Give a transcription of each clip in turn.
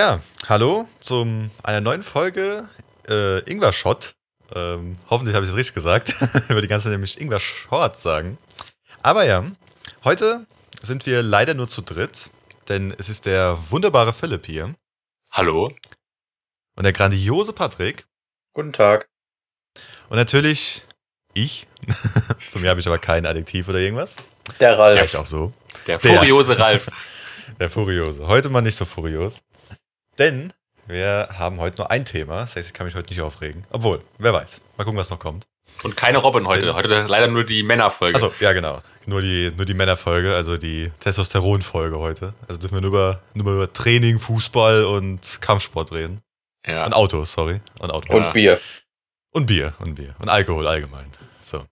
Ja, hallo zum einer neuen Folge äh, Ingwer Shot. Ähm, hoffentlich habe ich es richtig gesagt. ich würde die ganze Zeit nämlich Ingwer Short sagen. Aber ja, heute sind wir leider nur zu dritt, denn es ist der wunderbare Philipp hier Hallo? und der grandiose Patrick Guten Tag. und natürlich ich. zu mir habe ich aber kein Adjektiv oder irgendwas. Der Ralf. Ich auch so. Der Der. furiose Ralf. Der Furiose. Heute mal nicht so furios. Denn wir haben heute nur ein Thema. Das heißt, ich kann mich heute nicht aufregen. Obwohl, wer weiß. Mal gucken, was noch kommt. Und keine Robin heute. Heute leider nur die Männerfolge. Achso, ja, genau. Nur die, nur die Männerfolge, also die Testosteron-Folge heute. Also dürfen wir nur über, nur über Training, Fußball und Kampfsport reden. Ja. Und Autos, sorry. Und Autos. Und Bier. Und Bier, und Bier. Und Alkohol allgemein. So.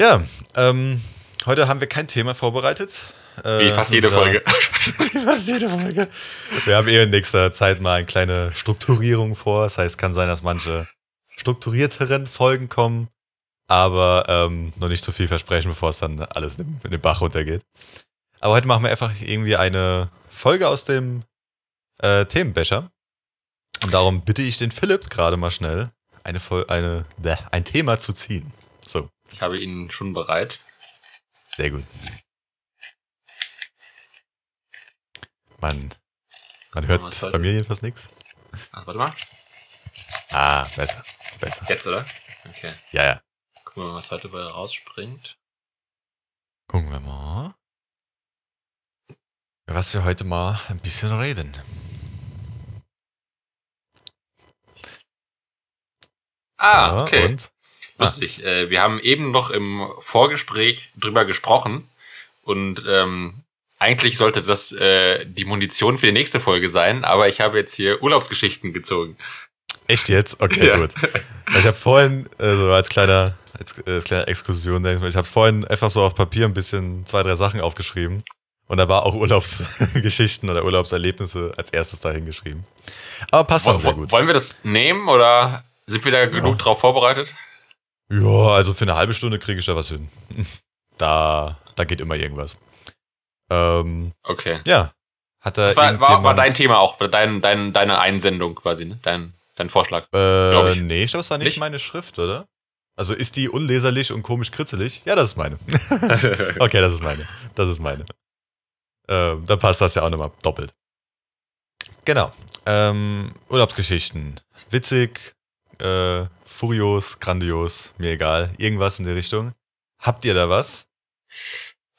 Ja, ähm, heute haben wir kein Thema vorbereitet. Äh, Wie fast jede Folge. Wie fast jede Folge. Wir haben eh in nächster Zeit mal eine kleine Strukturierung vor. Das heißt, kann sein, dass manche strukturierteren Folgen kommen, aber ähm, noch nicht zu viel versprechen, bevor es dann alles in, den Bach runtergeht. Aber heute machen wir einfach irgendwie eine Folge aus dem äh, Themenbecher. Und darum bitte ich den Philipp gerade mal schnell, eine, eine, ein Thema zu ziehen. So, Ich habe ihn schon bereit. sehr gut. Man, man hört heute? bei mir jedenfalls nichts. Ach, warte mal. Ah, besser, besser. Jetzt, oder? Okay. Ja, ja. Gucken wir mal, was heute bei rausspringt. Gucken wir mal. Was wir heute mal ein bisschen reden. Ah, okay. Und? Lustig. Äh, wir haben eben noch im Vorgespräch drüber gesprochen. Und ähm, eigentlich sollte das äh, die Munition für die nächste Folge sein. Aber ich habe jetzt hier Urlaubsgeschichten gezogen. Echt jetzt? Okay, Ja. gut. Ich habe vorhin, also als kleiner, als, äh, als kleine Exkursion, ich habe vorhin einfach so auf Papier ein bisschen zwei, drei Sachen aufgeschrieben. Und da war auch Urlaubsgeschichten oder Urlaubserlebnisse als erstes da hingeschrieben. Aber passt auch sehr gut. wollen wir das nehmen oder sind wir da genug drauf vorbereitet? Ja, also für eine halbe Stunde kriege ich da was hin. Da, da geht immer irgendwas. Ähm, Okay. ja. Hat da Das war, war, war dein Thema auch, dein, dein, deine Einsendung quasi, ne? Dein, dein Vorschlag. Äh, ich. nee, ich glaube, es war nicht, Nicht? meine Schrift, oder? Also ist die unleserlich und komisch kritzelig? Ja, das ist meine. okay, das ist meine. Das ist meine. Ähm, dann passt das ja auch nochmal doppelt. Genau. Ähm, Urlaubsgeschichten. Witzig, äh, furios, grandios, mir egal. Irgendwas in die Richtung. Habt ihr da was,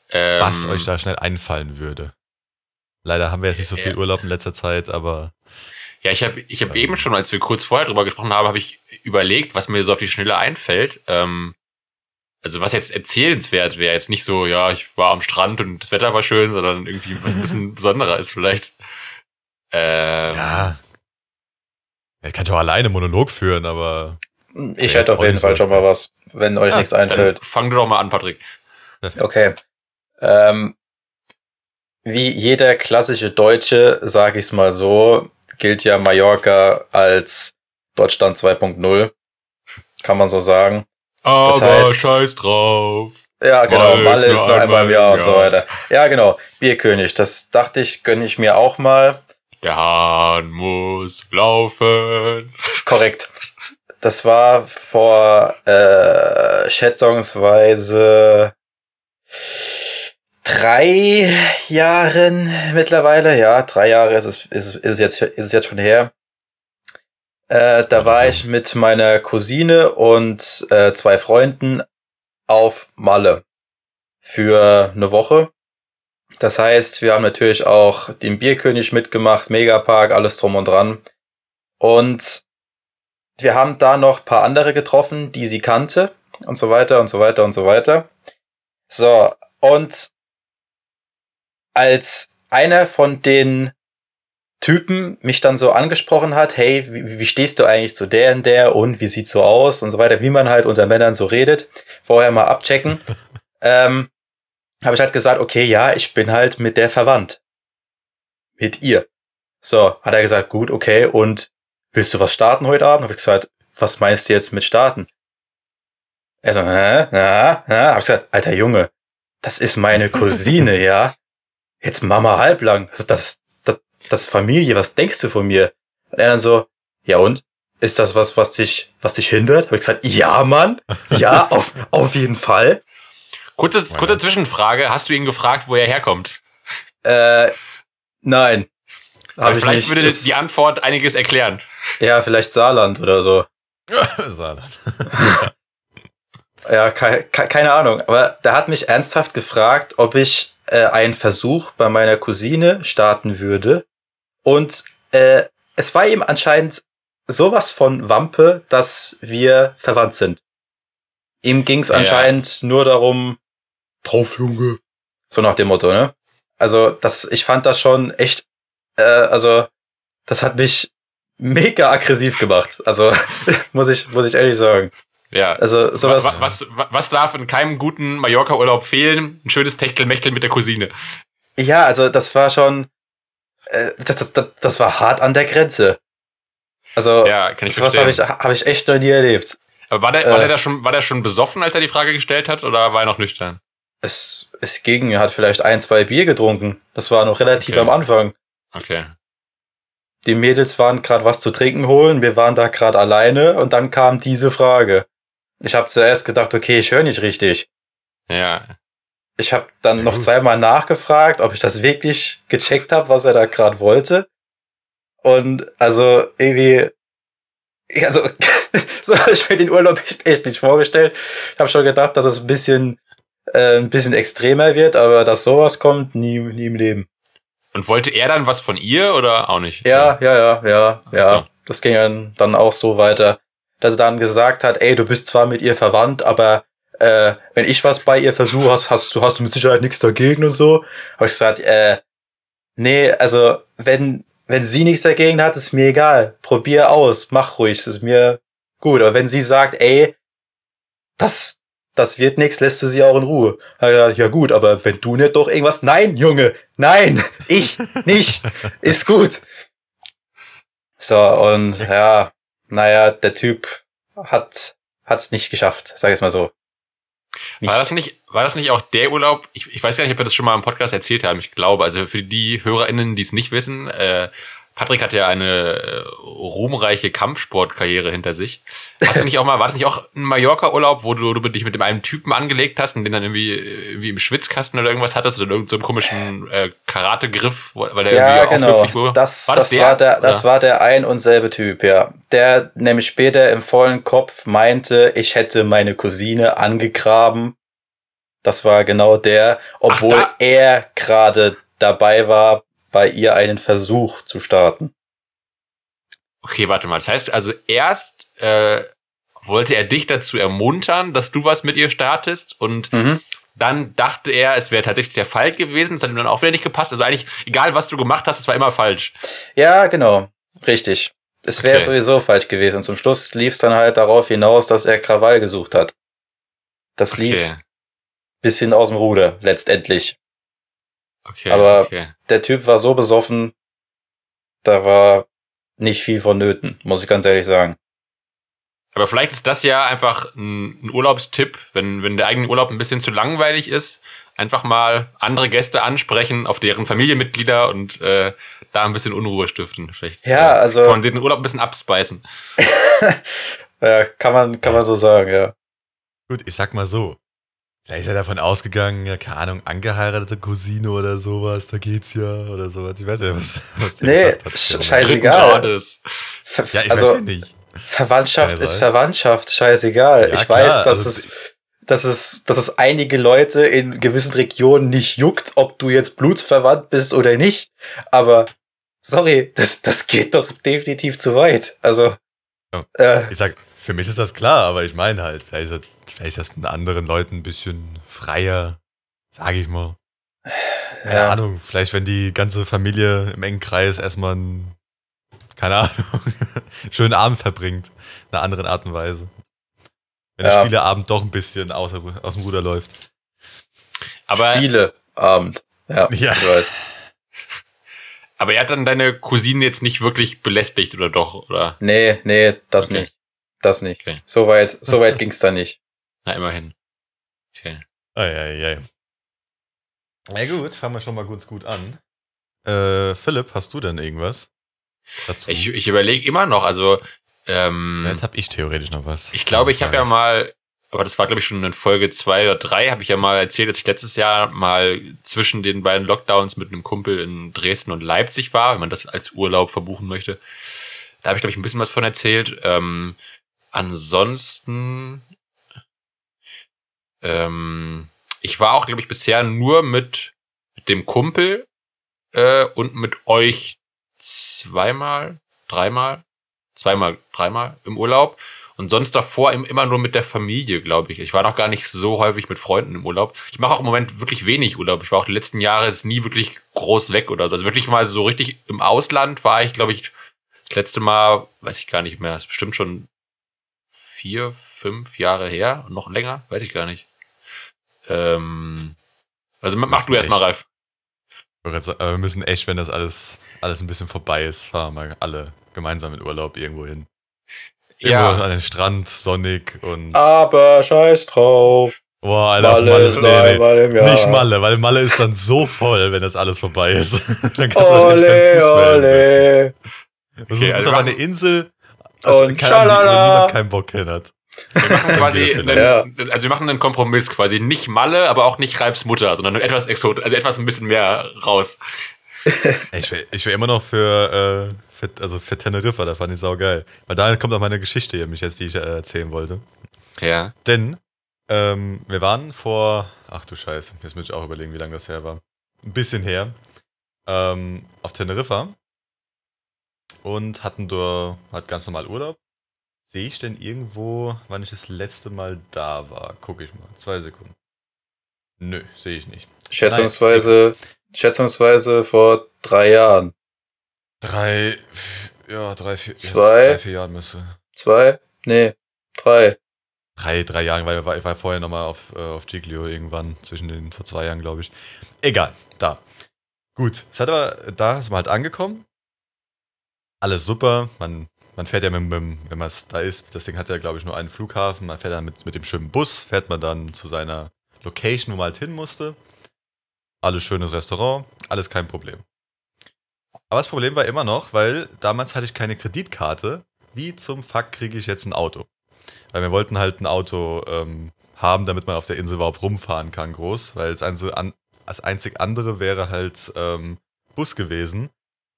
ähm, was euch da schnell einfallen würde? Leider haben wir jetzt nicht so viel. Urlaub in letzter Zeit, aber Ja, ich habe ich hab Ähm. eben schon, als wir kurz vorher drüber gesprochen haben, habe ich überlegt, was mir so auf die Schnelle einfällt. Ähm, also was jetzt erzählenswert wäre, jetzt nicht so, ja, ich war am Strand und das Wetter war schön, sondern irgendwie was ein bisschen besonderer ist vielleicht. Ähm, ja. Ich kann doch alleine Monolog führen, aber Ich hätte auf jeden Fall schon mal was, wenn euch Ja, nichts Dann einfällt. fang du doch mal an, Patrick. Okay. Ähm, wie jeder klassische Deutsche, sage ich es mal so, gilt ja Mallorca als Deutschland 2.0. Kann man so sagen. Aber heißt- scheiß drauf. Ja, genau. Malle Malle ist nur nur einmal im Jahr und so Jahr. weiter. Ja, genau. Bierkönig. Das dachte ich, gönne ich mir auch mal. Der Hahn muss laufen. Korrekt. Das war vor äh, schätzungsweise drei Jahren mittlerweile. Ja, drei Jahre ist es, ist, ist es, jetzt, ist es jetzt schon her. Äh, da war ich mit meiner Cousine und äh, zwei Freunden auf Malle für eine Woche. Das heißt, wir haben natürlich auch den Bierkönig mitgemacht, Megapark, alles drum und dran. Und wir haben da noch paar andere getroffen, die sie kannte und so weiter und so weiter und so weiter. So, und als einer von den Typen mich dann so angesprochen hat, hey, wie, wie stehst du eigentlich zu der und der und wie sieht's so aus und so weiter, wie man halt unter Männern so redet, vorher mal abchecken, ähm, habe ich halt gesagt, okay, ja, ich bin halt mit der verwandt. Mit ihr. So, hat er gesagt, gut, okay, und willst du was starten heute Abend? Habe ich gesagt, was meinst du jetzt mit starten? Er so, hä, na, na, hab ich gesagt, alter Junge, das ist meine Cousine, ja. Jetzt Mama halblang. Das, das, das, das ist Familie, was denkst du von mir? Und er dann so, ja und? Ist das was, was dich, was dich hindert? Habe ich gesagt, ja, Mann. Ja, auf, auf jeden Fall. Kurze, kurze Zwischenfrage. Hast du ihn gefragt, wo er herkommt? Äh, nein. Hab vielleicht nicht. würde Das- die Antwort einiges erklären. ja, vielleicht Saarland oder so. Saarland. Ja, ke ke keine Ahnung. Aber der hat mich ernsthaft gefragt, ob ich äh, einen Versuch bei meiner Cousine starten würde. Und äh, es war ihm anscheinend sowas von Wampe, dass wir verwandt sind. Ihm ging es Ja. anscheinend nur darum, drauf, Junge. So nach dem Motto, ne? Also, das, ich fand das schon echt, äh, also, das hat mich mega aggressiv gemacht. Also, muss ich, muss ich ehrlich sagen. Ja. Also, sowas. was, was, was darf in keinem guten Mallorca-Urlaub fehlen? Ein schönes Techtelmechtel mit der Cousine. Ja, also das war schon, äh, das, das, das, das war hart an der Grenze. Also Ja, kann ich sowas habe ich, hab ich echt noch nie erlebt. Aber war der, war, äh, der da schon, war der schon besoffen, als er die Frage gestellt hat, oder war er noch nüchtern? Es, es ging, er hat vielleicht ein, zwei Bier getrunken. Das war noch relativ Okay. am Anfang. Okay. Die Mädels waren gerade was zu trinken holen, wir waren da gerade alleine und dann kam diese Frage. Ich habe zuerst gedacht, okay, ich höre nicht richtig. Ja. Ich habe dann noch zweimal nachgefragt, ob ich das wirklich gecheckt habe, was er da gerade wollte. Und also irgendwie, also so habe ich mir den Urlaub echt, echt nicht vorgestellt. Ich habe schon gedacht, dass es ein bisschen, äh, ein bisschen extremer wird, aber dass sowas kommt, nie, nie im Leben. Und wollte er dann was von ihr oder auch nicht? Ja, ja, ja, ja, ja. So. Das ging dann, dann auch so weiter, dass er dann gesagt hat, ey, du bist zwar mit ihr verwandt, aber äh, wenn ich was bei ihr versuche, hast, hast du hast du mit Sicherheit nichts dagegen und so. Habe ich gesagt, äh, nee, also wenn wenn sie nichts dagegen hat, ist mir egal. Probier aus, mach ruhig, ist mir gut. Aber wenn sie sagt, ey, das das wird nichts, lässt du sie auch in Ruhe. Gesagt, Ja gut, aber wenn du nicht doch irgendwas, nein, Junge, nein, ich nicht, ist gut. So, und ja, naja, der Typ hat hat's nicht geschafft, sag ich mal so. War das nicht, war das nicht auch der Urlaub? Ich, ich weiß gar nicht, ob wir das schon mal im Podcast erzählt haben. Ich glaube, also für die HörerInnen, die es nicht wissen, äh, Patrick hat ja eine äh, ruhmreiche Kampfsportkarriere hinter sich. Hast du nicht auch mal, war das nicht auch ein Mallorca-Urlaub, wo du, du dich mit dem einen Typen angelegt hast und den dann irgendwie, irgendwie im Schwitzkasten oder irgendwas hattest oder in irgendeinem komischen äh, Karate-Griff, weil der Ja, irgendwie genau. aufhüpfig wurde? Das, War das, das der, war der, das oder? war der ein und selbe Typ, ja. Der nämlich später im vollen Kopf meinte, ich hätte meine Cousine angegraben. Das war genau der, obwohl da- er gerade dabei war, bei ihr einen Versuch zu starten. Okay, warte mal. Das heißt also, erst äh, wollte er dich dazu ermuntern, dass du was mit ihr startest und Mhm. dann dachte er, es wäre tatsächlich der Fall gewesen. Das hat ihm dann auch wieder nicht gepasst. Also eigentlich, egal was du gemacht hast, es war immer falsch. Ja, genau. Richtig. Es wäre Okay. sowieso falsch gewesen. Und zum Schluss lief es dann halt darauf hinaus, dass er Krawall gesucht hat. Das lief Okay, bisschen aus dem Ruder, letztendlich. okay, Aber- okay. Der Typ war so besoffen, da war nicht viel vonnöten, muss ich ganz ehrlich sagen. Aber vielleicht ist das ja einfach ein, Urlaubstipp, wenn, wenn der eigene Urlaub ein bisschen zu langweilig ist, einfach mal andere Gäste ansprechen auf deren Familienmitglieder und äh, da ein bisschen Unruhe stiften. Vielleicht Ja, äh, also- kann man den Urlaub ein bisschen abspeisen. Ja, kann man, kann man so sagen, ja. Gut, ich sag mal so. Vielleicht ist er davon ausgegangen, ja, keine Ahnung, angeheiratete Cousine oder sowas, da geht's ja, oder sowas. Ich weiß ja, was, was der Nee, gedacht hat. sch- Scheißegal. Ver Ja, ich also, weiß ja nicht. Verwandtschaft ist. Verwandtschaft, scheißegal. Ja, ich klar, weiß, dass also- es, dass es, dass es einige Leute in gewissen Regionen nicht juckt, ob du jetzt blutsverwandt bist oder nicht. Aber, sorry, das, das geht doch definitiv zu weit. Also, Ja. äh, Ich sag, für mich ist das klar, aber ich meine halt, vielleicht ist, das, vielleicht ist das mit anderen Leuten ein bisschen freier, sage ich mal. Keine Ja. Ahnung, vielleicht wenn die ganze Familie im engen Kreis erstmal einen, keine Ahnung, schönen Abend verbringt. Einer anderen Art und Weise. Wenn der Ja. Spieleabend doch ein bisschen außer, aus dem Ruder läuft. Aber, Spieleabend. Ja, Ja. ich weiß. aber er hat dann deine Cousine jetzt nicht wirklich belästigt oder doch, oder? Nee, nee, das Okay. nicht. Das nicht. Okay. So weit, so weit ging's da nicht. Na, immerhin. Okay. Eieiei. Ja gut, fangen wir schon mal ganz gut an. Äh, Philipp, hast du denn irgendwas dazu? Ich, ich überlege immer noch, also, ähm, Jetzt hab ich theoretisch noch was. Ich glaube, ich habe ja mal, aber das war glaube ich schon in Folge zwei oder drei, habe ich ja mal erzählt, dass ich letztes Jahr mal zwischen den beiden Lockdowns mit einem Kumpel in Dresden und Leipzig war, wenn man das als Urlaub verbuchen möchte. Da habe ich glaube ich ein bisschen was von erzählt. Ähm, ansonsten, ähm, ich war auch glaube ich bisher nur mit, mit dem Kumpel äh, und mit euch zweimal, dreimal, zweimal, dreimal im Urlaub. Und sonst davor im- immer nur mit der Familie, glaube ich. Ich war noch gar nicht so häufig mit Freunden im Urlaub. Ich mache auch im Moment wirklich wenig Urlaub. Ich war auch die letzten Jahre jetzt nie wirklich groß weg oder so. Also wirklich mal so richtig im Ausland war ich, glaube ich, das letzte Mal, weiß ich gar nicht mehr, ist bestimmt schon vier, fünf Jahre her. Noch länger, weiß ich gar nicht. Ähm, also mach du ist erst mal, echt- Ralf. Wir müssen echt, wenn das alles, alles ein bisschen vorbei ist, fahren wir mal alle gemeinsam in Urlaub irgendwo hin. Irgendwo Ja, an den Strand, sonnig und. Aber scheiß drauf. Boah, Alter, Malle Malle, ist nee, nee. einmal im Jahr. Nicht Malle, weil Malle ist dann so voll, wenn das alles vorbei ist. dann kannst du Ole, keinen Fuß mehr hinsetzen. ole. Du Okay, bist also auf eine Insel, das Und niemand keinen Bock hin hat. Wir machen quasi, einen, also wir machen einen Kompromiss quasi. Nicht Malle, aber auch nicht Ralfs Mutter, sondern etwas exot, also etwas ein bisschen mehr raus. Ich wäre ich wär immer noch für, äh, für, also für Teneriffa, da fand ich sau geil. Weil da kommt auch meine Geschichte hier, mich jetzt, die ich äh, erzählen wollte. Ja. Denn ähm, wir waren vor, ach du Scheiße, jetzt muss ich auch überlegen, wie lange das her war. Ein bisschen her. Ähm, auf Teneriffa. Und hatten dort halt ganz normal Urlaub. Sehe ich denn irgendwo, wann ich das letzte Mal da war? Gucke ich mal. Zwei Sekunden. Nö, sehe ich nicht. Schätzungsweise, schätzungsweise vor drei Jahren. Drei, ja, drei, vier, Zwei. drei, vier Jahre müsste. Zwei? Nee, drei. Drei, drei Jahren, weil ich war, ich war vorher nochmal auf, äh, auf Giglio irgendwann, zwischen den, vor zwei Jahren, glaube ich. Egal, da. Gut, es hat aber, da ist man halt angekommen. Alles super, man, man fährt ja mit, mit wenn man da ist, das Ding hat ja, glaube ich, nur einen Flughafen, man fährt dann mit, mit dem schönen Bus, fährt man dann zu seiner Location, wo man halt hin musste. Alles schönes Restaurant, alles kein Problem. Aber das Problem war immer noch, weil damals hatte ich keine Kreditkarte. Wie zum Fuck kriege ich jetzt ein Auto? Weil wir wollten halt ein Auto ähm, haben, damit man auf der Insel überhaupt rumfahren kann, groß. Weil das, einzige, an, das einzig andere wäre halt ähm, Bus gewesen.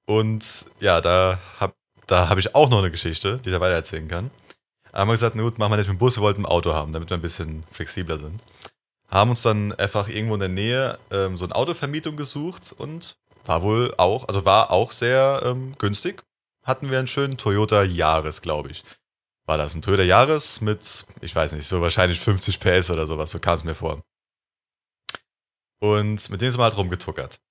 Und ja, da habe da hab ich auch noch eine Geschichte, die ich da weiter erzählen kann. Haben wir gesagt, na gut, machen wir nicht mit dem Bus, wir wollten ein Auto haben, damit wir ein bisschen flexibler sind. Haben uns dann einfach irgendwo in der Nähe ähm, so eine Autovermietung gesucht und war wohl auch, also war auch sehr ähm, günstig. Hatten wir einen schönen Toyota Yaris, glaube ich war das ein Toyota Yaris mit, ich weiß nicht, so wahrscheinlich 50 PS oder sowas, so kam es mir vor. Und mit dem sind wir halt rumgetuckert.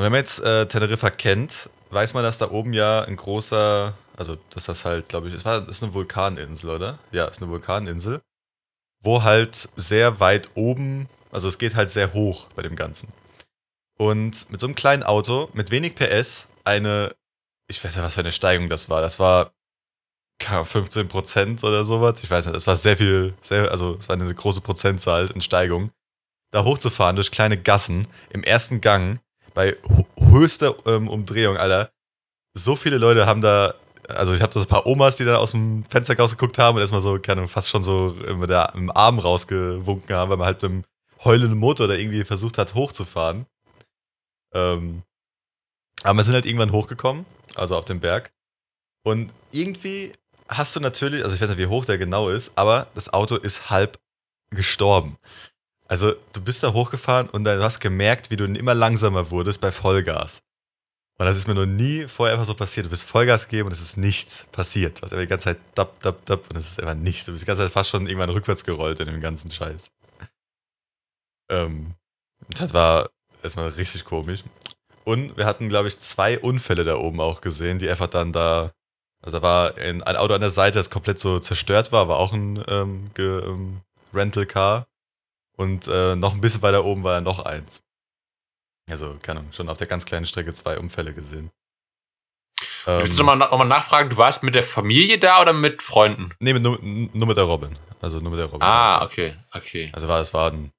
Und wenn man jetzt äh, Teneriffa kennt, weiß man, dass da oben ja ein großer, also dass das halt, glaube ich, es war, ist eine Vulkaninsel, oder? Ja, ist eine Vulkaninsel, wo halt sehr weit oben, also es geht halt sehr hoch bei dem Ganzen. Und mit so einem kleinen Auto, mit wenig PS, eine, ich weiß ja, was für eine Steigung das war. Das war keine Ahnung, 15 Prozent oder sowas. Ich weiß nicht, es war sehr viel, sehr, also es war eine große Prozentzahl in Steigung. Da hochzufahren durch kleine Gassen im ersten Gang bei höchster ähm, Umdrehung, Alter. So viele Leute haben da, also ich habe so ein paar Omas, die da aus dem Fenster rausgeguckt haben und erstmal so, keine Ahnung, fast schon so mit der, im Arm rausgewunken haben, weil man halt mit dem heulenden Motor da irgendwie versucht hat hochzufahren. Ähm, aber wir sind halt irgendwann hochgekommen, also auf den Berg. Und irgendwie hast du natürlich, also ich weiß nicht, wie hoch der genau ist, aber das Auto ist halb gestorben. Also du bist da hochgefahren und du hast gemerkt, wie du immer langsamer wurdest bei Vollgas. Und das ist mir noch nie vorher einfach so passiert. Du bist Vollgas gegeben und es ist nichts passiert. Du hast einfach die ganze Zeit dab, dab, dab und es ist einfach nichts. Du bist die ganze Zeit fast schon irgendwann rückwärts gerollt in dem ganzen Scheiß. Ähm, das war erstmal richtig komisch. Und wir hatten, glaube ich, zwei Unfälle da oben auch gesehen, die einfach dann da. Also da war ein, Auto an der Seite, das komplett so zerstört war, war auch ein ähm, ähm, Rental Car. Und äh, noch ein bisschen weiter oben war ja noch eins. Also, keine Ahnung, schon auf der ganz kleinen Strecke zwei Unfälle gesehen. Ähm, Willst du nochmal noch mal nachfragen, du warst mit der Familie da oder mit Freunden? Nee, mit, nur, nur mit der Robin. Also nur mit der Robin. Ah, okay, okay. Also war es war ein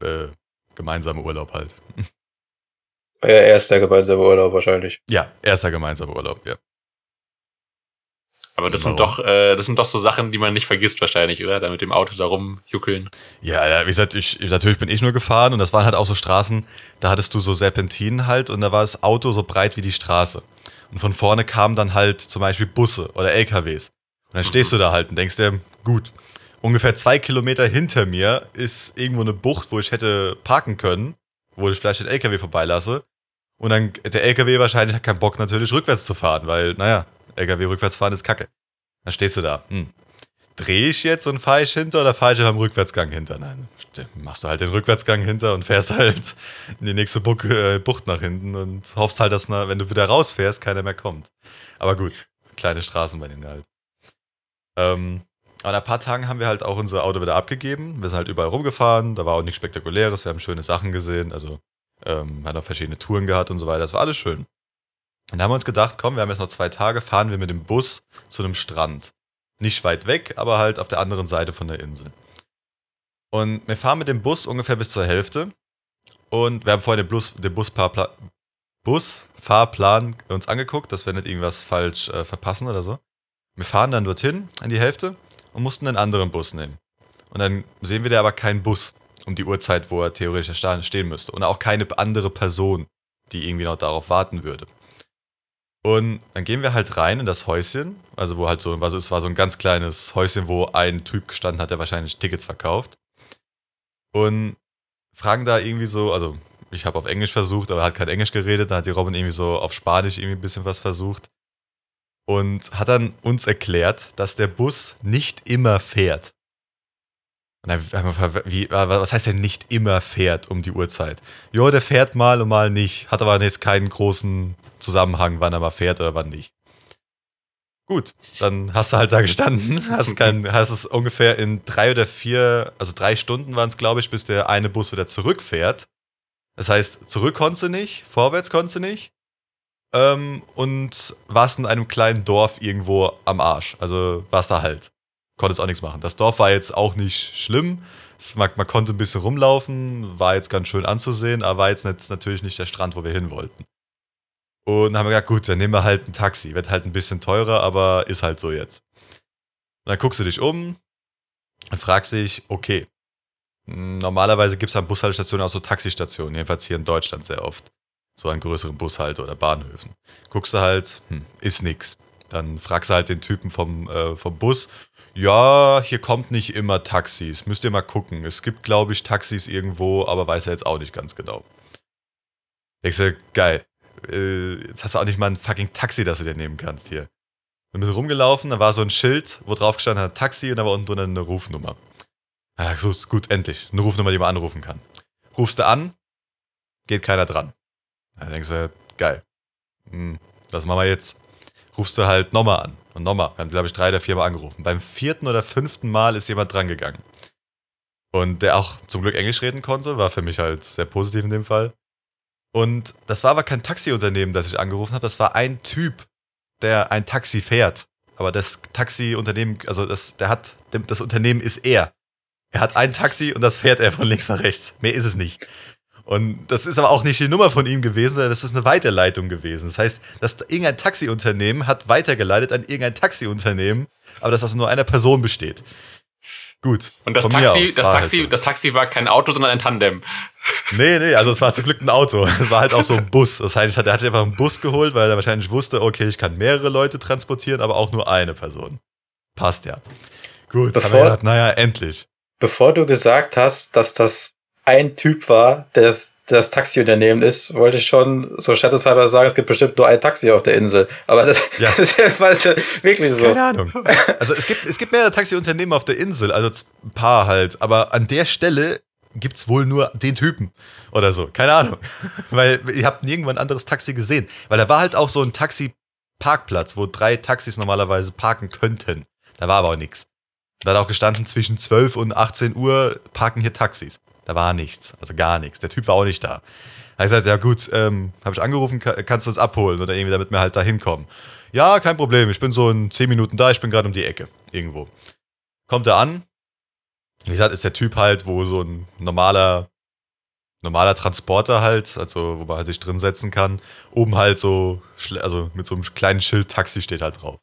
äh, gemeinsamer Urlaub halt. Euer erster gemeinsamer Urlaub wahrscheinlich. Ja, erster gemeinsamer Urlaub, ja. Aber das sind doch, äh, das sind doch so Sachen, die man nicht vergisst wahrscheinlich, oder? Da mit dem Auto da rumjuckeln. Ja, ja, wie gesagt, ich, natürlich bin ich nur gefahren und das waren halt auch so Straßen, da hattest du so Serpentinen halt und da war das Auto so breit wie die Straße. Und von vorne kamen dann halt zum Beispiel Busse oder LKWs. Und dann stehst du da halt und denkst dir, gut, ungefähr zwei Kilometer hinter mir ist irgendwo eine Bucht, wo ich hätte parken können, wo ich vielleicht den LKW vorbeilasse. Und dann, der LKW wahrscheinlich hat keinen Bock natürlich rückwärts zu fahren, weil, naja, LKW rückwärts fahren ist kacke. Dann stehst du da, hm, drehe ich jetzt und fahre ich hinter oder fahre ich am Rückwärtsgang hinter? Nein, machst du halt den Rückwärtsgang hinter und fährst halt in die nächste Buch, äh, Bucht nach hinten und hoffst halt, dass, na, wenn du wieder rausfährst, keiner mehr kommt. Aber gut, kleine Straßen bei denen halt. Ähm, nach ein paar Tagen haben wir halt auch unser Auto wieder abgegeben. Wir sind halt überall rumgefahren, da war auch nichts Spektakuläres, wir haben schöne Sachen gesehen, also ähm, haben auch verschiedene Touren gehabt und so weiter, das war alles schön. Und da haben wir uns gedacht, komm, wir haben jetzt noch zwei Tage, fahren wir mit dem Bus zu einem Strand nicht weit weg, aber halt auf der anderen Seite von der Insel. Und wir fahren mit dem Bus ungefähr bis zur Hälfte. Und wir haben vorhin den, Bus, den Busfahrplan, Busfahrplan uns angeguckt, dass wir nicht irgendwas falsch äh, verpassen oder so. Wir fahren dann dorthin, an die Hälfte, und mussten einen anderen Bus nehmen. Und dann sehen wir da aber keinen Bus um die Uhrzeit, wo er theoretisch stehen müsste. Und auch keine andere Person, die irgendwie noch darauf warten würde. Und dann gehen wir halt rein in das Häuschen, also wo halt so, also es war so ein ganz kleines Häuschen, wo ein Typ gestanden hat, der wahrscheinlich Tickets verkauft. Und fragen da irgendwie so, also ich habe auf Englisch versucht, aber er hat kein Englisch geredet, dann hat die Robin irgendwie so auf Spanisch irgendwie ein bisschen was versucht. Und hat dann uns erklärt, dass der Bus nicht immer fährt. Und dann wie, was heißt denn nicht immer fährt um die Uhrzeit? Jo, der fährt mal und mal nicht. Hat aber jetzt keinen großen Zusammenhang, wann er mal fährt oder wann nicht. Gut, dann hast du halt da gestanden, hast, kein, hast es ungefähr in drei oder vier, also drei Stunden waren es, glaube ich, bis der eine Bus wieder zurückfährt. Das heißt, zurück konntest du nicht, vorwärts konntest du nicht. Ähm, und warst in einem kleinen Dorf irgendwo am Arsch. Also warst da halt. Konntest auch nichts machen. Das Dorf war jetzt auch nicht schlimm. Es- Man, man konnte ein bisschen rumlaufen, war jetzt ganz schön anzusehen, aber war jetzt nicht, natürlich nicht der Strand, wo wir hin wollten. Und haben wir gesagt, gut, dann nehmen wir halt ein Taxi. Wird halt ein bisschen teurer, aber ist halt so jetzt. Und dann guckst du dich um und fragst dich, okay, mh, normalerweise gibt es an Bushaltestationen auch so Taxistationen, jedenfalls hier in Deutschland sehr oft. So an größeren Bushalte oder Bahnhöfen. Guckst du halt, hm, ist nix. Dann fragst du halt den Typen vom, äh, vom Bus, ja, hier kommt nicht immer Taxis. Müsst ihr mal gucken. Es gibt, glaube ich, Taxis irgendwo, aber weiß er jetzt auch nicht ganz genau. Ich sag, geil. Äh, jetzt hast du auch nicht mal ein fucking Taxi, das du dir nehmen kannst hier. Wir sind rumgelaufen, da war so ein Schild, wo drauf gestanden hat Taxi und da war unten drunter eine Rufnummer. Ah, so ist gut, endlich. Eine Rufnummer, die man anrufen kann. Rufst du an, geht keiner dran. Da denkst du, geil. Hm, was machen wir jetzt? Rufst du halt nochmal an. Und nochmal. Wir haben, glaube ich, drei oder vier Mal angerufen. Beim vierten oder fünften Mal ist jemand drangegangen. Und der auch zum Glück Englisch reden konnte, war für mich halt sehr positiv in dem Fall. Und das war aber kein Taxiunternehmen, das ich angerufen habe. Das war ein Typ, der ein Taxi fährt. Aber das Taxiunternehmen, also das, der hat, das Unternehmen ist er. Er hat ein Taxi und das fährt er von links nach rechts. Mehr ist es nicht. Und das ist aber auch nicht die Nummer von ihm gewesen, sondern das ist eine Weiterleitung gewesen. Das heißt, dass irgendein Taxiunternehmen hat weitergeleitet an irgendein Taxiunternehmen, aber das aus nur einer Person besteht. Gut. Und das Taxi, aus das war Taxi, halt so. das Taxi war kein Auto, sondern ein Tandem. Nee, nee, also es war zum Glück ein Auto. Es war halt auch so ein Bus. Das heißt, er hat einfach einen Bus geholt, weil er wahrscheinlich wusste, okay, ich kann mehrere Leute transportieren, aber auch nur eine Person. Passt ja. Gut, Bevor- haben wir gedacht, naja, endlich. Bevor du gesagt hast, dass das ein Typ war, der das, Taxiunternehmen ist, wollte ich schon so scherzeshalber sagen, es gibt bestimmt nur ein Taxi auf der Insel. Aber das, Ja. das ist ja wirklich so. Keine Ahnung. Also es gibt, es gibt mehrere Taxiunternehmen auf der Insel, also ein paar halt. Aber an der Stelle gibt's wohl nur den Typen oder so. Keine Ahnung. Weil ihr habt nirgendwann ein anderes Taxi gesehen. Weil da war halt auch so ein Taxi-Parkplatz, wo drei Taxis normalerweise parken könnten. Da war aber auch nichts. Da hat auch gestanden, zwischen 12 und 18 Uhr parken hier Taxis. Da war nichts, also gar nichts. Der Typ war auch nicht da. Da habe ich gesagt, ja gut, ähm, habe ich angerufen, kann, kannst du das abholen oder irgendwie, damit wir halt da hinkommen. Ja, kein Problem, ich bin so in 10 Minuten da, ich bin gerade um die Ecke, irgendwo. Kommt er an, wie gesagt, ist der Typ halt, wo so ein normaler, normaler Transporter halt, also wo man halt sich drin setzen kann, oben halt so, also mit so einem kleinen Schild Taxi steht halt drauf.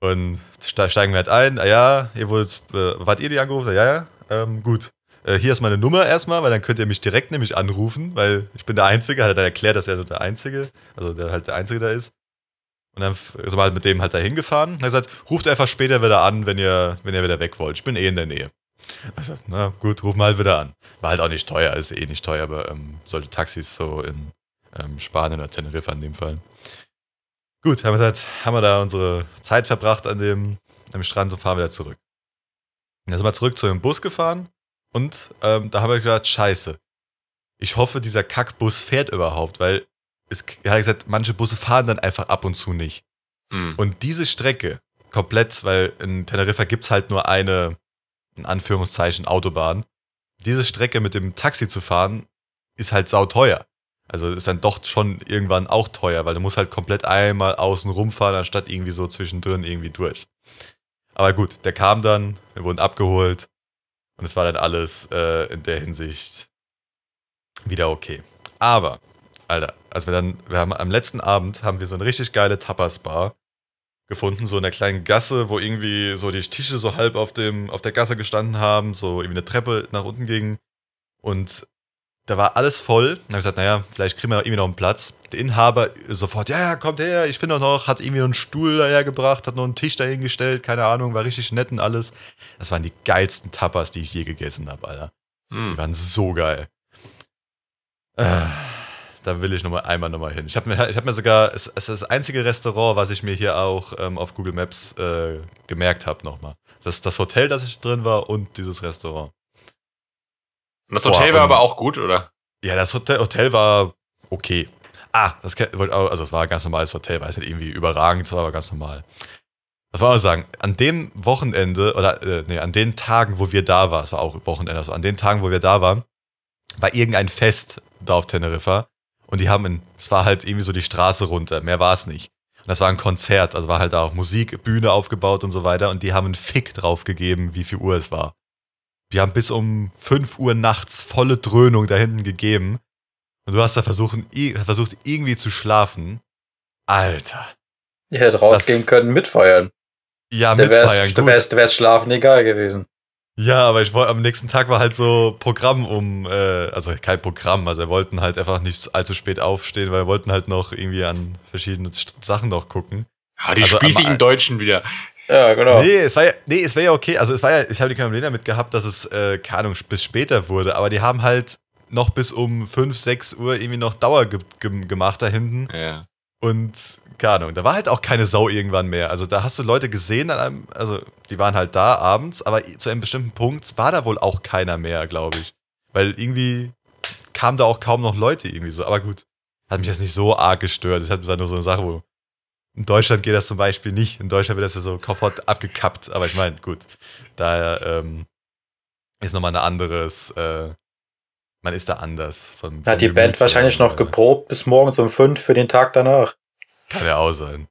Und steigen wir halt ein, ah ja, ihr wollt, äh, wart ihr die angerufen? Ja, ja, ähm, gut. Äh, hier ist meine Nummer erstmal, weil dann könnt ihr mich direkt nämlich anrufen, weil ich bin der Einzige, hat er dann erklärt, dass er nur der Einzige, also der halt der Einzige da ist. Und dann sind wir halt mit dem halt da hingefahren. Er hat gesagt, ruft einfach später wieder an, wenn ihr, wenn ihr wieder weg wollt. Ich bin eh in der Nähe. Also, na gut, ruf mal halt wieder an. War halt auch nicht teuer, ist eh nicht teuer, aber ähm, solche Taxis so in ähm, Spanien oder Teneriffa in dem Fall. Gut, haben wir, gesagt, haben wir da unsere Zeit verbracht an dem, am Strand und fahren wieder zurück. dann sind wir zurück zu dem Bus gefahren und ähm, da haben wir gedacht, scheiße. Ich hoffe, dieser Kackbus fährt überhaupt, weil es, er hat gesagt, manche Busse fahren dann einfach ab und zu nicht. Hm. Und diese Strecke komplett, weil in Teneriffa gibt es halt nur eine, in Anführungszeichen, Autobahn. Diese Strecke mit dem Taxi zu fahren, ist halt sauteuer. Also ist dann doch schon irgendwann auch teuer, weil du musst halt komplett einmal außen rumfahren, anstatt irgendwie so zwischendrin irgendwie durch. Aber gut, der kam dann, wir wurden abgeholt und es war dann alles äh, in der Hinsicht wieder okay. Aber, Alter, als wir dann, wir haben am letzten Abend haben wir so eine richtig geile Tapas-Bar gefunden, so in der kleinen Gasse, wo irgendwie so die Tische so halb auf dem, auf der Gasse gestanden haben, so irgendwie eine Treppe nach unten ging. Und da war alles voll. Dann habe ich gesagt, naja, vielleicht kriegen wir irgendwie noch einen Platz. Der Inhaber sofort, ja, ja, kommt her, ich bin doch noch, hat irgendwie noch einen Stuhl dahergebracht, hat noch einen Tisch dahingestellt, keine Ahnung, war richtig nett und alles. Das waren die geilsten Tapas, die ich je gegessen habe, Alter. Hm. Die waren so geil. Äh, da will ich noch mal einmal nochmal hin. Ich habe mir, ich hab mir sogar, es, es ist das einzige Restaurant, was ich mir hier auch ähm, auf Google Maps äh, gemerkt habe nochmal. Das ist das Hotel, das ich drin war und dieses Restaurant. Und das Hotel Boah, war aber auch gut, oder? Ja, das Hotel, Hotel war okay. Ah, das also es war ein ganz normales Hotel, war jetzt nicht irgendwie überragend, es war aber ganz normal. Das war auch sagen, an dem Wochenende, oder äh, nee, an den Tagen, wo wir da waren, es war auch Wochenende, also an den Tagen, wo wir da waren, war irgendein Fest da auf Teneriffa und die haben, es war halt irgendwie so die Straße runter, mehr war es nicht. Und das war ein Konzert, also war halt da auch Musik, Bühne aufgebaut und so weiter und die haben einen Fick drauf gegeben, wie viel Uhr es war. Die haben bis um 5 Uhr nachts volle Dröhnung da hinten gegeben. Und du hast da versucht, versucht irgendwie zu schlafen. Alter. Ihr hättet rausgehen Das- können, mitfeiern. Ja, Da mitfeiern. wär's, da gut. wär's, Schlafen egal gewesen. Ja, aber ich wollte am nächsten Tag war halt so Programm um, äh, also kein Programm, also wir wollten halt einfach nicht allzu spät aufstehen, weil wir wollten halt noch irgendwie an verschiedene St- Sachen noch gucken. Ja, die Also, spießigen am- Deutschen wieder. Ja, genau. Nee, es war ja, nee, es wäre ja okay. Also es war ja, ich habe die Problem damit gehabt, dass es, äh, keine Ahnung, bis später wurde, aber die haben halt noch bis um 5, 6 Uhr irgendwie noch Dauer ge ge gemacht da hinten. Ja. Und keine Ahnung, da war halt auch keine Sau irgendwann mehr. Also da hast du Leute gesehen, an einem, also die waren halt da abends, aber zu einem bestimmten Punkt war da wohl auch keiner mehr, glaube ich. Weil irgendwie kamen da auch kaum noch Leute irgendwie so. Aber gut, hat mich jetzt nicht so arg gestört. Das war nur so eine Sache, wo in Deutschland geht das zum Beispiel nicht. In Deutschland wird das ja so sofort abgekappt. Aber ich meine, gut, da ähm, ist nochmal ein anderes, äh, man ist da anders. Vom, Hat die Band wahrscheinlich noch geprobt bis morgens um fünf für den Tag danach. Kann ja auch sein.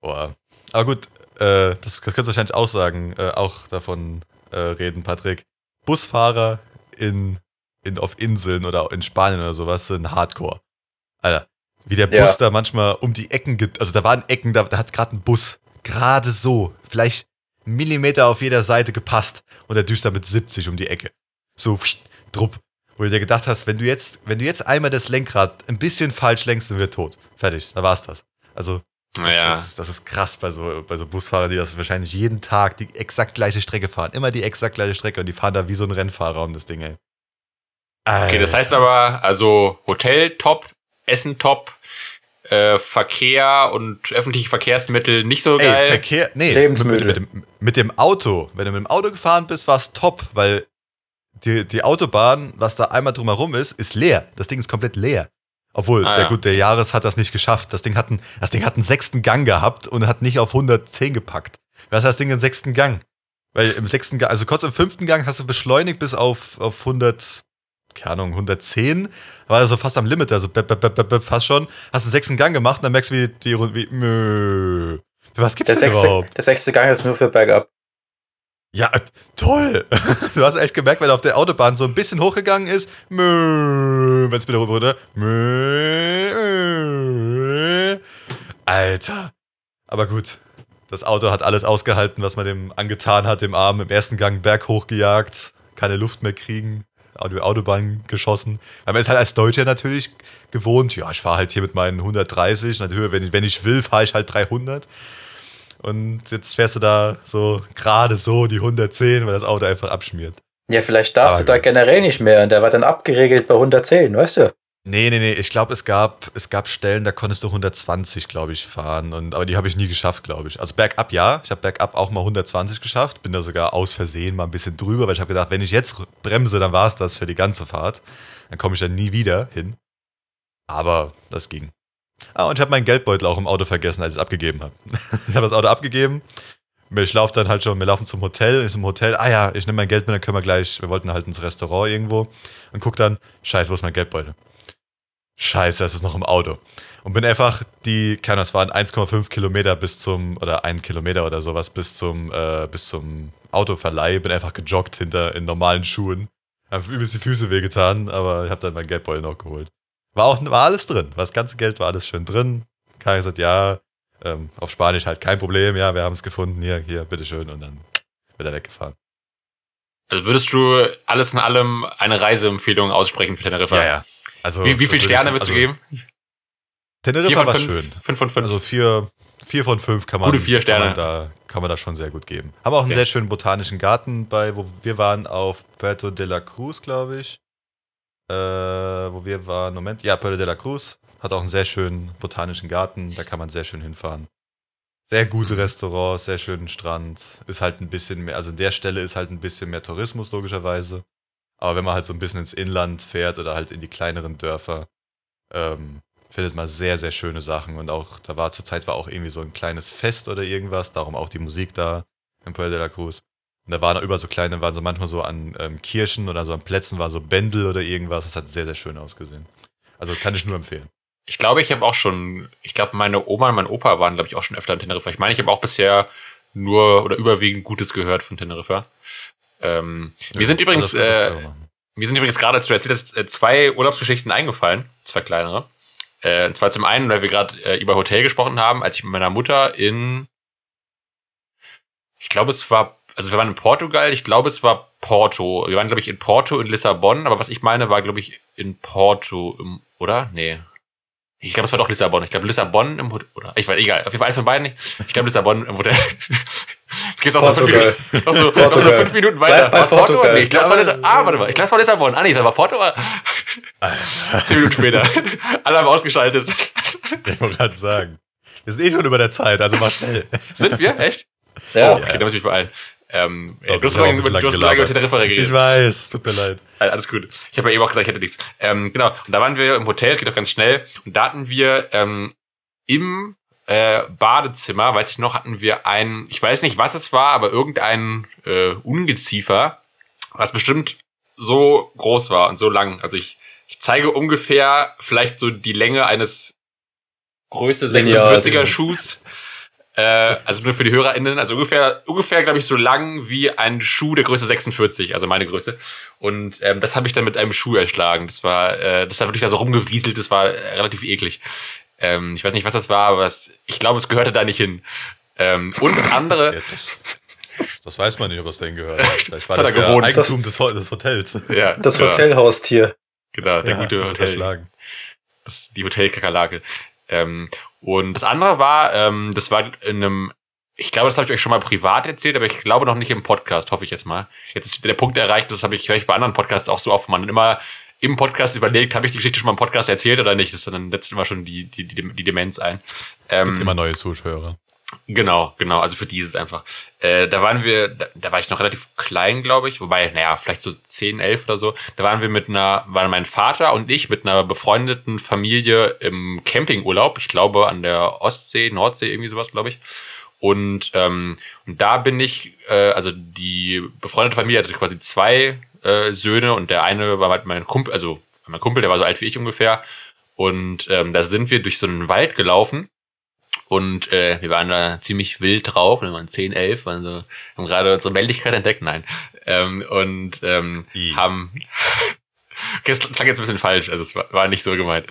Boah. Aber gut, äh, das, das könntest du wahrscheinlich auch sagen, äh, auch davon äh, reden, Patrick. Busfahrer in, in, auf Inseln oder in Spanien oder sowas sind Hardcore. Alter, wie der Bus Ja. da manchmal um die Ecken, also da waren Ecken, da, da hat gerade ein Bus gerade so, vielleicht einen Millimeter auf jeder Seite gepasst und der düst da mit 70 um die Ecke. So, pft, drupp. Wo du dir gedacht hast, wenn du jetzt, wenn du jetzt einmal das Lenkrad ein bisschen falsch lenkst, dann wird tot. Fertig, da war's das. Also, das, Naja. ist, das ist krass bei so, bei so Busfahrern, die das wahrscheinlich jeden Tag die exakt gleiche Strecke fahren. Immer die exakt gleiche Strecke und die fahren da wie so ein Rennfahrer um das Ding, ey. Okay, das heißt Alter. aber, also Hotel top, Essen top, äh, Verkehr und öffentliche Verkehrsmittel nicht so Ey, geil. Verkehr, nee, mit, Lebensmittel. mit, mit, dem, mit dem Auto. Wenn du mit dem Auto gefahren bist, war es top, weil die, die Autobahn, was da einmal drumherum ist, ist leer. Das Ding ist komplett leer. Obwohl, Ah, der ja. gut, der Jahres hat das nicht geschafft. Das Ding hat einen, das Ding hat einen sechsten Gang gehabt und hat nicht auf 110 gepackt. Was heißt das Ding im sechsten Gang? Weil im sechsten Gang, also kurz im fünften Gang hast du beschleunigt bis auf, auf 100, keine Ahnung, 110. War also fast am Limit, also bep, bep, bep, bep, bep, fast schon. Hast einen sechsten Gang gemacht und dann merkst du, wie die Runde, wie, mö. Was gibt's Der denn sechste, überhaupt? der sechste Gang ist nur für Bergab. Ja, äh, toll. Du hast echt gemerkt, wenn er auf der Autobahn so ein bisschen hochgegangen ist, wenn es wieder runter, mö. Alter. Aber gut, das Auto hat alles ausgehalten, was man dem angetan hat, dem Arm im ersten Gang berg hochgejagt, keine Luft mehr kriegen, Autobahn geschossen. Aber man ist halt als Deutscher natürlich gewohnt, ja, ich fahre halt hier mit meinen 130, in der Höhe, wenn ich, wenn ich will, fahre ich halt 300. Und jetzt fährst du da so gerade so die 110, weil das Auto einfach abschmiert. Ja, vielleicht darfst Ah, du da generell nicht mehr. Und der war dann abgeregelt bei 110, weißt du? Nee, nee, nee, ich glaube, es gab, es gab Stellen, da konntest du 120, glaube ich, fahren. Und, aber die habe ich nie geschafft, glaube ich. Also bergab ja. Ich habe bergab auch mal 120 geschafft. Bin da sogar aus Versehen mal ein bisschen drüber, weil ich habe gedacht, wenn ich jetzt bremse, dann war es das für die ganze Fahrt. Dann komme ich dann nie wieder hin. Aber das ging. Ah, und ich habe meinen Geldbeutel auch im Auto vergessen, als ich es abgegeben habe. ich habe das Auto abgegeben. Ich laufe dann halt schon, wir laufen zum Hotel. Ich zum Hotel, ah ja, ich nehme mein Geld mit, dann können wir gleich, wir wollten halt ins Restaurant irgendwo. Und guck dann, scheiße, wo ist mein Geldbeutel? Scheiße, es ist noch im Auto. Und bin einfach die, keine Ahnung, es waren 1,5 Kilometer bis zum, oder ein Kilometer oder sowas, bis zum, äh, bis zum Autoverleih. Bin einfach gejoggt hinter, in normalen Schuhen. Hab übelst die Füße wehgetan, aber ich habe dann mein Geldbeutel noch geholt. War auch, war alles drin. Das ganze Geld war alles schön drin. Kai gesagt, ja, ähm, auf Spanisch halt kein Problem, ja, wir haben es gefunden, hier, hier, bitteschön. Und dann wird er weggefahren. Also würdest du alles in allem eine Reiseempfehlung aussprechen für Teneriffa? Ja, ja. Also, Wie, wie viele Sterne würdest du also, geben? Teneriffa war fünf? schön. Fünf von fünf. Also vier, vier von fünf kann man, Gute vier Sterne. Kann man, da, kann man da schon sehr gut geben. Haben auch einen Okay. sehr schönen botanischen Garten bei, wo wir waren auf Puerto de la Cruz, glaube ich. Äh, wo wir waren, Moment, ja, Puerto de la Cruz. Hat auch einen sehr schönen botanischen Garten, da kann man sehr schön hinfahren. Sehr gute Restaurants, sehr schönen Strand. Ist halt ein bisschen mehr, also an der Stelle ist halt ein bisschen mehr Tourismus, logischerweise. Aber wenn man halt so ein bisschen ins Inland fährt oder halt in die kleineren Dörfer, ähm, findet man sehr, sehr schöne Sachen. Und auch, da war zur Zeit war auch irgendwie so ein kleines Fest oder irgendwas, darum auch die Musik da in Puerto de la Cruz. Und da waren auch über so kleine, waren so manchmal so an ähm, Kirchen oder so an Plätzen war so Bändel oder irgendwas. Das hat sehr, sehr schön ausgesehen. Also kann ich nur empfehlen. Ich glaube, ich habe auch schon, ich glaube, meine Oma und mein Opa waren, glaube ich, auch schon öfter in Teneriffa. Ich meine, ich habe auch bisher nur oder überwiegend Gutes gehört von Teneriffa. Ähm, mir sind übrigens, äh, mir sind übrigens gerade, als hast, äh, zwei Urlaubsgeschichten eingefallen, zwei kleinere. Äh, und zwar zum einen, weil wir gerade äh, über Hotel gesprochen haben, als ich mit meiner Mutter in, ich glaube, es war, also wir waren in Portugal, ich glaube, es war Porto. Wir waren, glaube ich, in Porto, in Lissabon, aber was ich meine, war, glaube ich, in Porto, im, oder? Nee. Ich glaube, es war doch Lissabon. Ich glaube, Lissabon im Hotel, oder? Ich weiß, egal. Auf jeden Fall eins von beiden. Ich glaube, Lissabon im Hotel. Es geht noch so, fünf. Minuten, noch, so, noch so fünf Minuten weiter. Bei War's Porto? Portugal. Nee, ich glaube, es war Ja, Lissabon. Ah, warte mal. Ich glaube, es war Lissabon. Ah, nee, das war Porto. Zehn Minuten später. Alle haben ausgeschaltet. Ich wollte gerade sagen. Wir sind eh schon über der Zeit, also mach schnell. Sind wir? Echt? Ja. Oh, okay, da muss ich mich beeilen. Ähm, Sorry, du hast lange über, du hast lang lange über gelabert. Teneriffa geredet. Ich weiß, es tut mir leid. Äh, Alles gut. Ich habe ja eben auch gesagt, ich hätte nichts. Ähm, genau. Und da waren wir im Hotel, es geht auch ganz schnell. Und da hatten wir ähm, im äh, Badezimmer, weiß ich noch, hatten wir ein, ich weiß nicht, was es war, aber irgendein äh, Ungeziefer, was bestimmt so groß war und so lang. Also ich, ich zeige ungefähr vielleicht so die Länge eines Größe Lineals. 46er Schuhs. Äh, also nur für die HörerInnen, also ungefähr, ungefähr, glaube ich, so lang wie ein Schuh der Größe 46, also meine Größe. Und ähm, das habe ich dann mit einem Schuh erschlagen. Das war, äh, das war wirklich da so rumgewieselt, das war äh, relativ eklig. Ähm, ich weiß nicht, was das war, aber es, ich glaube, es gehörte da nicht hin. Ähm, und das andere, Ja, das, das weiß man nicht, ob es dahin gehört. Vielleicht war hat das er ja gewohnt. Eigentum des, des Hotels. ja, Das genau, Hotelhaustier. Genau, der Ja, gute hat Hotel. das, die Hotelkakerlake. Ähm, und das andere war, ähm, das war in einem, ich glaube, das habe ich euch schon mal privat erzählt, aber ich glaube noch nicht im Podcast, hoffe ich jetzt mal. Jetzt ist der Punkt erreicht, das habe ich, höre ich bei anderen Podcasts auch so oft, man immer im Podcast überlegt, habe ich die Geschichte schon mal im Podcast erzählt oder nicht? Das ist dann letztes Mal schon die, die, die, die Demenz ein. Es gibt Ähm, immer neue Zuschauer. Genau, genau. Also für dieses einfach. Äh, da waren wir, da, da war ich noch relativ klein, glaube ich. Wobei, naja, vielleicht so 10, 11 oder so. Da waren wir mit einer, waren mein Vater und ich mit einer befreundeten Familie im Campingurlaub. Ich glaube an der Ostsee, Nordsee, irgendwie sowas, glaube ich. Und, ähm, und da bin ich, äh, also die befreundete Familie hatte quasi zwei äh, Söhne und der eine war halt mein Kumpel, also mein Kumpel, der war so alt wie ich ungefähr. Und ähm, da sind wir durch so einen Wald gelaufen und äh, wir waren da ziemlich wild drauf, wir waren 10, 11, waren so, haben gerade unsere Männlichkeit entdeckt, nein. Ähm, und ähm, I. haben. okay, das klang jetzt ein bisschen falsch, also es war, war nicht so gemeint.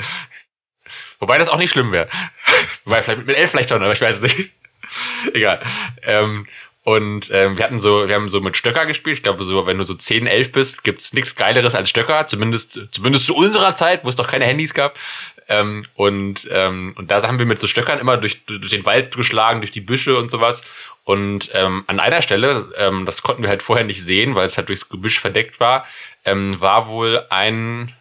Wobei das auch nicht schlimm wäre. Wobei, vielleicht mit elf vielleicht schon, aber ich weiß es nicht. Egal. Ähm, und ähm, wir hatten so, wir haben so mit Stöcker gespielt. Ich glaube, so, wenn du so 10, 11 bist, gibt's nichts Geileres als Stöcker, zumindest, zumindest zu unserer Zeit, wo es noch keine Handys gab. Ähm, und, ähm, und da haben wir mit so Stöckern immer durch, durch den Wald geschlagen, durch die Büsche und sowas. Und ähm, an einer Stelle, ähm, das konnten wir halt vorher nicht sehen, weil es halt durchs Gebüsch verdeckt war, ähm, war wohl ein,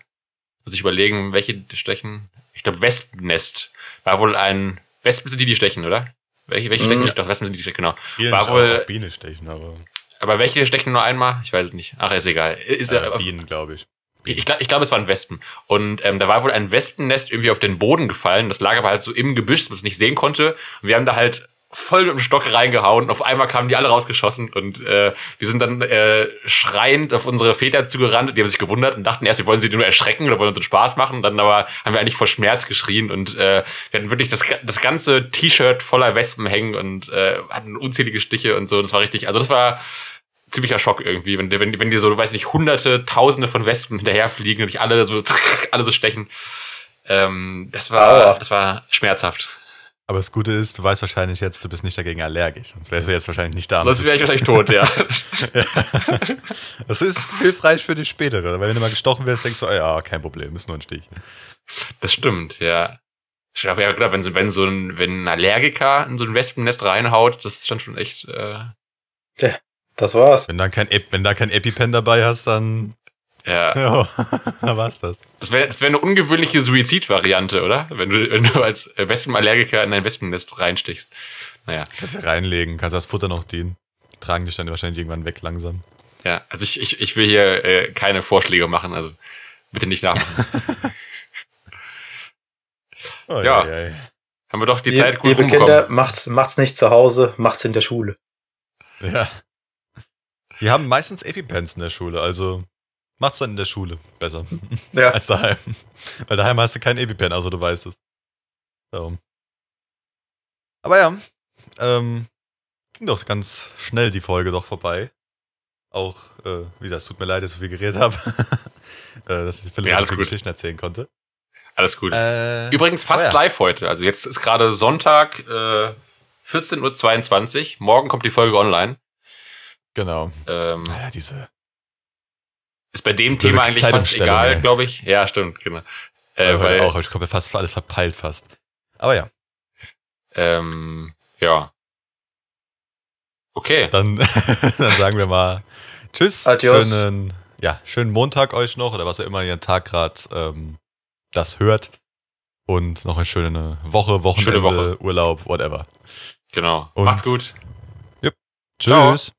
muss ich überlegen, welche stechen? Ich glaube, Wespennest. War wohl ein, Wespen sind die, die stechen, oder? Welche, welche stechen? Mhm. Ich glaube, Wespen sind die, stechen, genau. Bienen War auch wohl- Biene stechen, aber Aber welche stechen nur einmal? Ich weiß es nicht. Ach, ist egal. Ist, äh, Bienen, glaube ich. ich glaube, ich glaub, es waren Wespen. Und ähm, da war wohl ein Wespennest irgendwie auf den Boden gefallen. Das lag aber halt so im Gebüsch, dass man es nicht sehen konnte. Und wir haben da halt voll mit dem Stock reingehauen. Auf einmal kamen die alle rausgeschossen und äh, wir sind dann äh, schreiend auf unsere Väter zugerannt. Die haben sich gewundert und dachten erst, wir wollen sie nur erschrecken oder wollen uns einen Spaß machen. Dann aber haben wir eigentlich vor Schmerz geschrien und äh, wir hatten wirklich das, das ganze T-Shirt voller Wespen hängen und äh, hatten unzählige Stiche und so. Das war richtig, also das war ziemlicher Schock irgendwie, wenn, wenn, wenn dir so, weiß nicht, hunderte, tausende von Wespen hinterherfliegen und dich alle so, alle so stechen. Ähm, das war, das war schmerzhaft. Aber das Gute ist, du weißt wahrscheinlich jetzt, du bist nicht dagegen allergisch. Sonst wärst du jetzt wahrscheinlich nicht da. Sonst wäre ich wahrscheinlich tot, ja. Das ist hilfreich für die spätere. Weil wenn du mal gestochen wirst, denkst du, oh ja, kein Problem, ist nur ein Stich. Das stimmt, ja. Ich habe ja gedacht, wenn so, wenn so ein, wenn ein Allergiker in so ein Wespennest reinhaut, das ist dann schon echt, äh, Das war's. Wenn da kein, Ep wenn da kein EpiPen dabei hast, dann, ja. ja, da war's das. Das wäre das wär eine ungewöhnliche Suizidvariante, oder? Wenn du, wenn du als Wespenallergiker in ein Wespennest reinstichst. Naja, Kannst du reinlegen, kannst das Futter noch dienen. Die tragen dich dann wahrscheinlich irgendwann weg langsam. ja. Also ich, ich, ich will hier äh, keine Vorschläge machen, also bitte nicht nachmachen. Oh, Ja. ei, ei. Haben wir doch die Lie- Zeit gut Liebe rumbekommen. Kinder, macht's, macht's nicht zu Hause, macht's in der Schule. Ja. Die haben meistens EpiPens in der Schule, also macht's dann in der Schule besser Ja. als daheim. Weil daheim hast du keinen EpiPen, außer du weißt es. So. Aber ja, ähm, ging doch ganz schnell die Folge doch vorbei. Auch, äh, wie gesagt, es tut mir leid, dass ich so viel geredet habe. äh, dass ich Philipp Ja, ja, alles so gut. Geschichten erzählen konnte. Alles gut. Äh, Übrigens fast oh ja. live heute. Also jetzt ist gerade Sonntag, äh, 14.22 Uhr. Morgen kommt die Folge online. Genau. Ähm, Naja, diese. Ist bei dem Thema eigentlich fast egal, glaube ich. Ja, stimmt, genau. Äh, Äh, weil, auch, ich komme fast alles verpeilt fast. Aber ja, ähm, ja. Okay. dann, dann sagen wir mal Tschüss. Adios. Schönen, ja, schönen Montag euch noch oder was ihr immer ihr Tag gerade ähm, das hört. Und noch eine schöne Woche, Wochenende, Schöne Woche. Urlaub, whatever. Genau. Und- Macht's gut. Tschüss. Tschüss.